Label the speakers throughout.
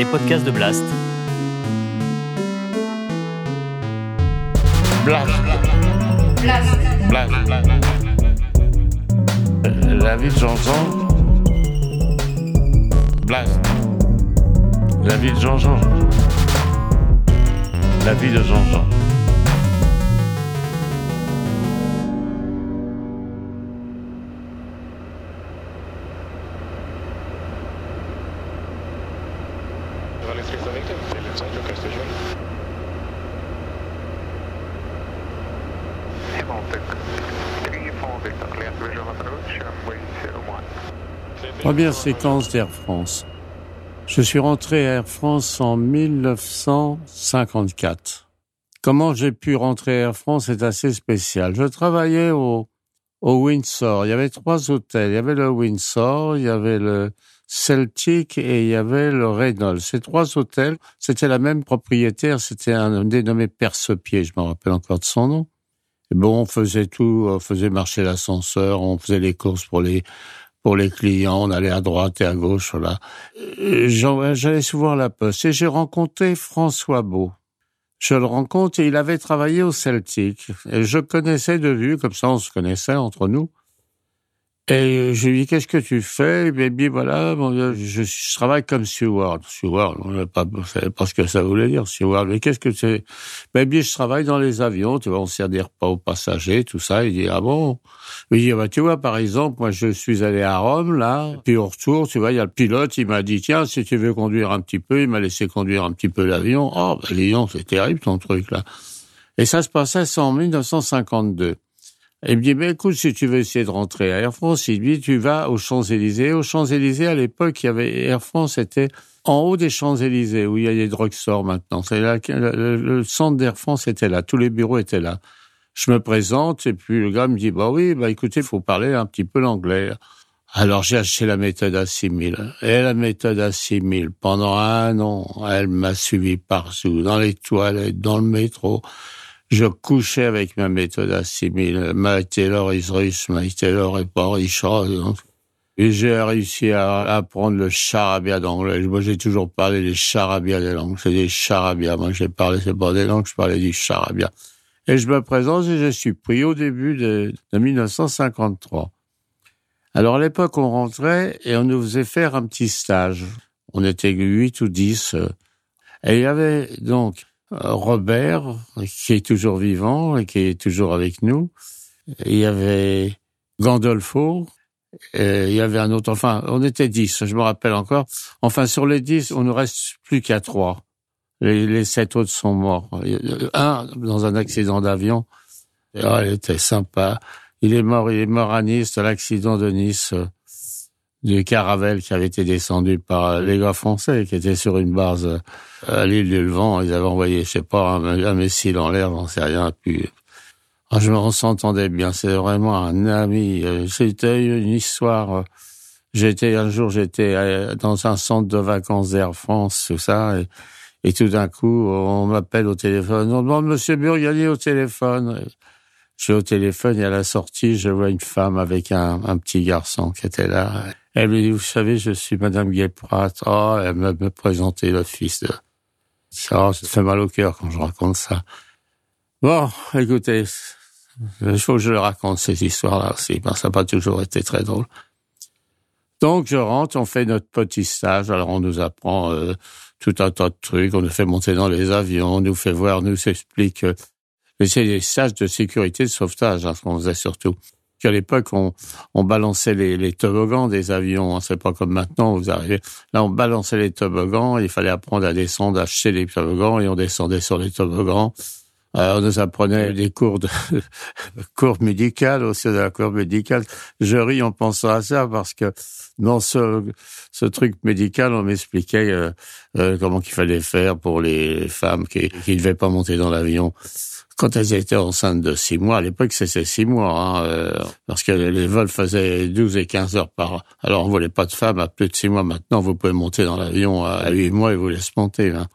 Speaker 1: les podcasts de Blast.
Speaker 2: Blast. Blast. Blast. La de Jean-Jean. Blast. La vie de Jean-Jean. La vie de Jean-Jean. Première séquence d'Air France. Je suis rentré à Air France en 1954. Comment j'ai pu rentrer à Air France est assez spécial. Je travaillais au, Windsor. Il y avait trois hôtels. Il y avait le Windsor, il y avait le Celtic et il y avait le Reynolds. Ces trois hôtels, c'était la même propriétaire. C'était un dénommé Percepied. Je me rappelle encore de son nom. Bon, on faisait tout, on faisait marcher l'ascenseur, on faisait les courses pour les pour les clients, on allait à droite et à gauche, voilà. Euh, j'allais souvent à la poste et j'ai rencontré François Beau. Je le rencontre et il avait travaillé au Celtic. Et je connaissais de vue, comme ça on se connaissait entre nous. Et je lui dis, qu'est-ce que tu fais? Et bien, voilà, je, je, travaille comme steward. Steward, on ne pas, pas ce que ça voulait dire, steward. Mais qu'est-ce que c'est Ben bien, je travaille dans les avions, tu vois, on sert des repas aux passagers, tout ça. Il dit, ah bon? Il dit, bah, tu vois, par exemple, moi, je suis allé à Rome, là, puis au retour, tu vois, il y a le pilote, il m'a dit, tiens, si tu veux conduire un petit peu, il m'a laissé conduire un petit peu l'avion. Oh, ben, l'avion, c'est terrible, ton truc, là. Et ça se passait en 1952. Il me dit, mais écoute, si tu veux essayer de rentrer à Air France, il dit, tu vas aux Champs-Élysées. Aux Champs-Élysées, à l'époque, il y avait Air France était en haut des Champs-Élysées, où il y a les drugstores maintenant. Le, centre d'Air France était là, tous les bureaux étaient là. Je me présente, et puis le gars me dit, bah oui, bah écoutez, il faut parler un petit peu l'anglais. Alors j'ai acheté la méthode à 6000. Et la méthode à 6000, pendant un an, elle m'a suivi partout, dans les toilettes, dans le métro je couchais avec ma méthode 6000. Mike Taylor is russe, Mike Taylor est pas riche. Et j'ai réussi à apprendre le charabia d'anglais. Moi, j'ai toujours parlé des charabia des langues. C'est des charabia. Moi, j'ai parlé, c'est pas des langues, je parlais du charabia. Et je me présente et je suis pris au début de, de 1953. Alors, à l'époque, on rentrait et on nous faisait faire un petit stage. On était huit ou dix. Et il y avait donc euh, Robert, qui est toujours vivant et qui est toujours avec nous. Il y avait Gandolfo, et il y avait un autre, enfin, on était dix, je me rappelle encore. Enfin, sur les dix, on ne reste plus qu'à trois. Les, sept autres sont morts. Un, dans un accident d'avion. Ah, il était sympa. Il est mort, il est mort à Nice, l'accident de Nice du Caravelle qui avait été descendu par les gars français qui étaient sur une base euh, à l'île du Levant. Ils avaient envoyé, je sais pas, un, missile en l'air, j'en sais rien. Puis, ah, je me s'entendait bien. C'est vraiment un ami. Euh, c'était une histoire. Euh, j'étais un jour, j'étais dans un centre de vacances d'Air France, tout ça, et, tout d'un coup, on m'appelle au téléphone. On demande Monsieur Burgali au téléphone. Je suis au téléphone et à la sortie, je vois une femme avec un, un petit garçon qui était là. Elle me dit, vous savez, je suis Madame Guéprat. Oh, elle me, me présenté le fils de... Ça, ça fait mal au cœur quand je raconte ça. Bon, écoutez, il faut que je le raconte, ces histoires-là aussi, parce que ça n'a pas toujours été très drôle. Donc, je rentre, on fait notre petit stage. Alors, on nous apprend euh, tout un tas de trucs. On nous fait monter dans les avions, on nous fait voir, on nous explique. Euh, mais c'est des stages de sécurité de sauvetage, hein, ce qu'on faisait surtout qu'à l'époque, on, on balançait les, les toboggans des avions. Hein. C'est pas comme maintenant, vous arrivez. Là, on balançait les toboggans, il fallait apprendre à descendre, à acheter les toboggans, et on descendait sur les toboggans. Euh, on nous apprenait des cours de cours médicales, aussi de la cour médicale. Je ris en pensant à ça parce que dans ce, ce truc médical, on m'expliquait euh, euh, comment qu'il fallait faire pour les femmes qui ne devaient pas monter dans l'avion quand elles étaient enceintes de six mois, à l'époque c'était six mois, hein, euh, parce que les vols faisaient 12 et 15 heures par an. Alors on voulait pas de femmes à plus de six mois. Maintenant, vous pouvez monter dans l'avion à huit mois et vous laisse monter. Hein.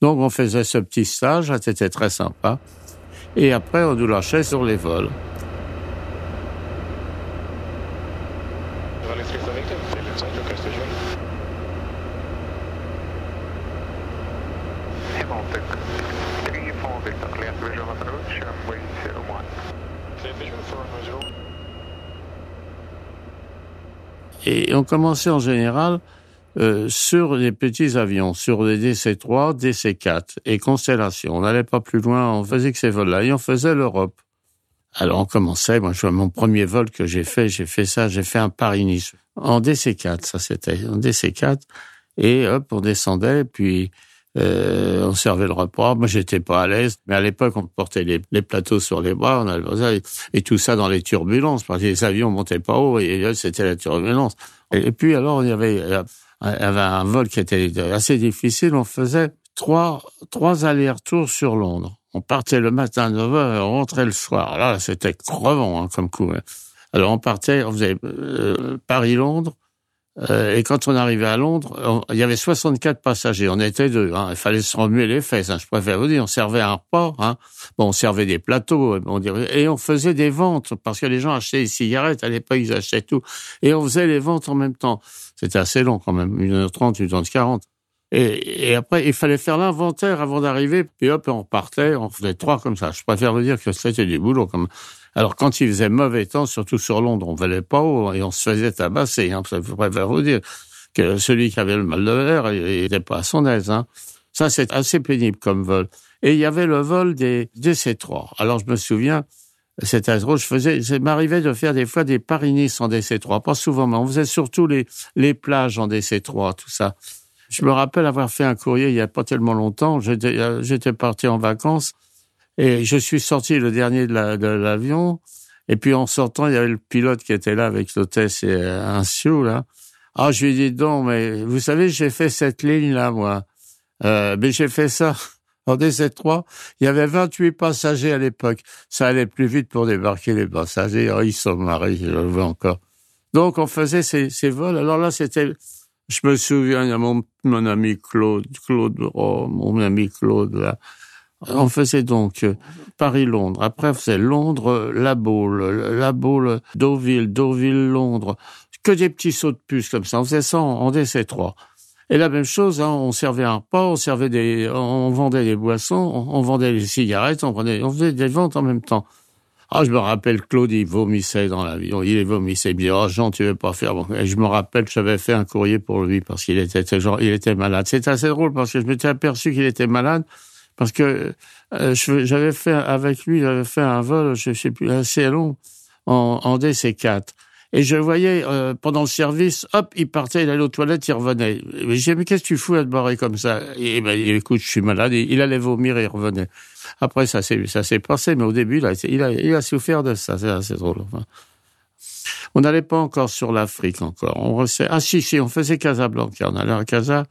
Speaker 2: Donc on faisait ce petit stage, c'était très sympa. Et après, on nous lâchait sur les vols. Et on commençait en général euh, sur les petits avions, sur les DC-3, DC-4 et Constellation. On n'allait pas plus loin, on faisait que ces vols-là et on faisait l'Europe. Alors on commençait, moi je vois mon premier vol que j'ai fait, j'ai fait ça, j'ai fait un Paris-Nice. En DC4, ça c'était. En DC4, et hop on descendait, puis euh, on servait le repas. Moi j'étais pas à l'aise, mais à l'époque on portait les, plateaux sur les bras, on avait et, tout ça dans les turbulences, parce que les avions montaient pas haut et, c'était la turbulence. Et, puis alors il y avait euh, avait un vol qui était assez difficile. On faisait trois trois allers-retours sur Londres. On partait le matin à 9h et on rentrait le soir. Là, c'était crevant hein, comme coup. Hein. Alors on partait, on faisait euh, Paris-Londres, euh, et quand on arrivait à Londres, il y avait 64 passagers. On était deux. Hein. Il fallait se remuer les fesses. Hein. Je préfère vous dire, on servait un repas. Hein. Bon, on servait des plateaux, dirait, et on faisait des ventes parce que les gens achetaient des cigarettes. À l'époque, ils achetaient tout, et on faisait les ventes en même temps. C'était assez long quand même, 1h30, 1h40. Et, et, après, il fallait faire l'inventaire avant d'arriver, puis hop, on partait, on faisait trois comme ça. Je préfère vous dire que c'était du boulot. Comme... Alors, quand il faisait mauvais temps, surtout sur Londres, on valait pas haut et on se faisait tabasser. Hein. Je préfère vous dire que celui qui avait le mal de l'air, il n'était pas à son aise. Hein. Ça, c'est assez pénible comme vol. Et il y avait le vol des DC-3. Alors, je me souviens, c'était drôle, je faisais, ça m'arrivait de faire des fois des Paris-Nice en DC-3. Pas souvent, mais on faisait surtout les, les plages en DC-3, tout ça. Je me rappelle avoir fait un courrier il y a pas tellement longtemps. J'étais euh, parti en vacances et je suis sorti le dernier de l'avion. et puis en sortant, il y avait le pilote qui était là avec l'hôtesse et un sioux là. Ah, je lui ai dit donc, mais vous savez, j'ai fait cette ligne là, moi. Euh, mais j'ai fait ça en DC3. Il y avait 28 passagers à l'époque. Ça allait plus vite pour débarquer les passagers. Oh, ils sont marrés, je le vois encore. Donc on faisait ces vols. Alors là, c'était je me souviens, il y a mon, mon ami Claude, Claude, oh, mon ami Claude, là. On faisait donc euh, Paris-Londres. Après, on faisait Londres, La Baule, La Baule, Deauville, Deauville, Londres. Que des petits sauts de puce comme ça. On faisait ça en, DC3. Et la même chose, hein, on servait un repas, on servait des, on vendait des boissons, on, vendait des cigarettes, on, on faisait des ventes en même temps. Ah, je me rappelle, Claude, il vomissait dans l'avion. Il vomissait. Il me dit, oh, Jean, tu veux pas faire. Bon. Et je me rappelle, j'avais fait un courrier pour lui parce qu'il était, genre, il était malade. C'était assez drôle parce que je m'étais aperçu qu'il était malade parce que euh, j'avais fait avec lui, j'avais fait un vol, je sais plus, assez long en, en DC4. Et je voyais euh, pendant le service, hop, il partait, il allait aux toilettes, il revenait. J'ai dit, mais qu'est-ce que tu fous à te barrer comme ça? Et ben, écoute, je suis malade. il allait vomir et il revenait. Après, ça s'est ça s'est passé, mais au début, là, il a, il a souffert de ça. C'est assez drôle. On n'allait pas encore sur l'Afrique encore. On ah si si, on faisait Casablanca. On allait à Casa.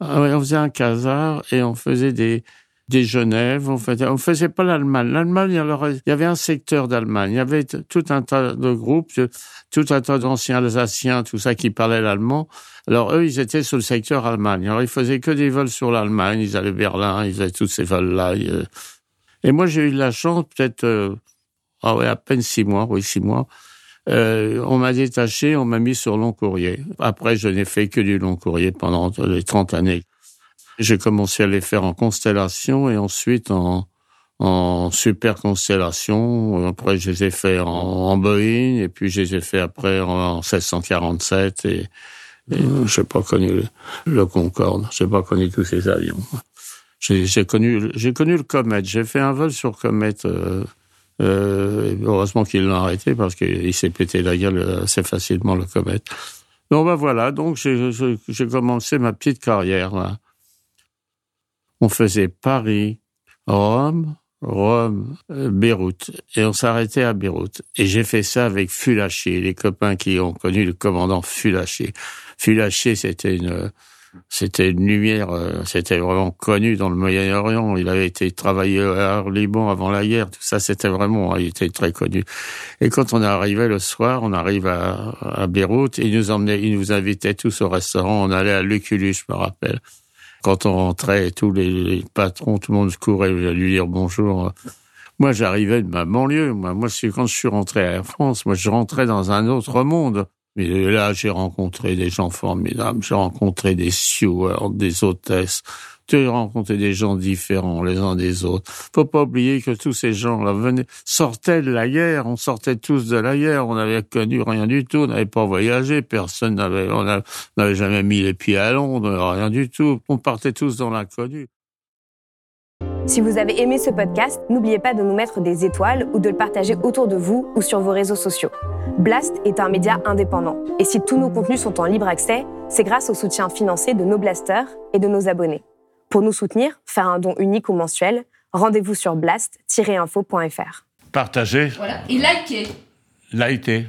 Speaker 2: Ah on faisait un Casar et on faisait des des Genève, on faisait, faisait pas l'Allemagne. L'Allemagne, il y avait un secteur d'Allemagne. Il y avait tout un tas de groupes, tout un tas d'anciens Alsaciens, tout ça qui parlaient l'allemand. Alors, eux, ils étaient sur le secteur Allemagne. Alors, ils faisaient que des vols sur l'Allemagne. Ils allaient Berlin, ils faisaient tous ces vols-là. Et moi, j'ai eu de la chance, peut-être, euh, ah ouais, à peine six mois, oui, six mois. Euh, on m'a détaché, on m'a mis sur long courrier. Après, je n'ai fait que du long courrier pendant les 30 années. J'ai commencé à les faire en constellation et ensuite en, en super constellation. Après, je les ai fait en, en Boeing et puis je les ai fait après en, 1647 et, et j'ai pas connu le, le Concorde. J'ai pas connu tous ces avions. J'ai connu, j'ai connu le Comet. J'ai fait un vol sur Comet. Euh, euh, heureusement qu'ils l'ont arrêté parce qu'il s'est pété la gueule assez facilement le Comet. Donc ben voilà, donc j'ai commencé ma petite carrière là. On faisait Paris, Rome, Rome, euh, Beyrouth, et on s'arrêtait à Beyrouth. Et j'ai fait ça avec Fulaché, les copains qui ont connu le commandant Fulaché. Fulaché, c'était une c'était une lumière, euh, c'était vraiment connu dans le Moyen-Orient. Il avait été travaillé au Liban avant la guerre, tout ça, c'était vraiment, il était très connu. Et quand on arrivé le soir, on arrive à, à Beyrouth, il nous emmenait, il nous invitait tous au restaurant. On allait à Luculus, je me rappelle. Quand on rentrait, tous les, patrons, tout le monde se courait lui dire bonjour. Moi, j'arrivais de ma banlieue. Moi, moi, quand je suis rentré à Air France, moi, je rentrais dans un autre monde. Mais là, j'ai rencontré des gens formidables. J'ai rencontré des stewards, des hôtesses. J'ai rencontré des gens différents les uns des autres. Faut pas oublier que tous ces gens-là venaient, sortaient de la guerre. On sortait tous de la guerre. On n'avait connu rien du tout. On n'avait pas voyagé. Personne n'avait, on n'avait jamais mis les pieds à Londres. Rien du tout. On partait tous dans l'inconnu.
Speaker 1: Si vous avez aimé ce podcast, n'oubliez pas de nous mettre des étoiles ou de le partager autour de vous ou sur vos réseaux sociaux. Blast est un média indépendant et si tous nos contenus sont en libre accès, c'est grâce au soutien financier de nos blasters et de nos abonnés. Pour nous soutenir, faire un don unique ou mensuel, rendez-vous sur blast-info.fr.
Speaker 2: Partagez.
Speaker 3: Voilà. Et likez.
Speaker 2: Likez.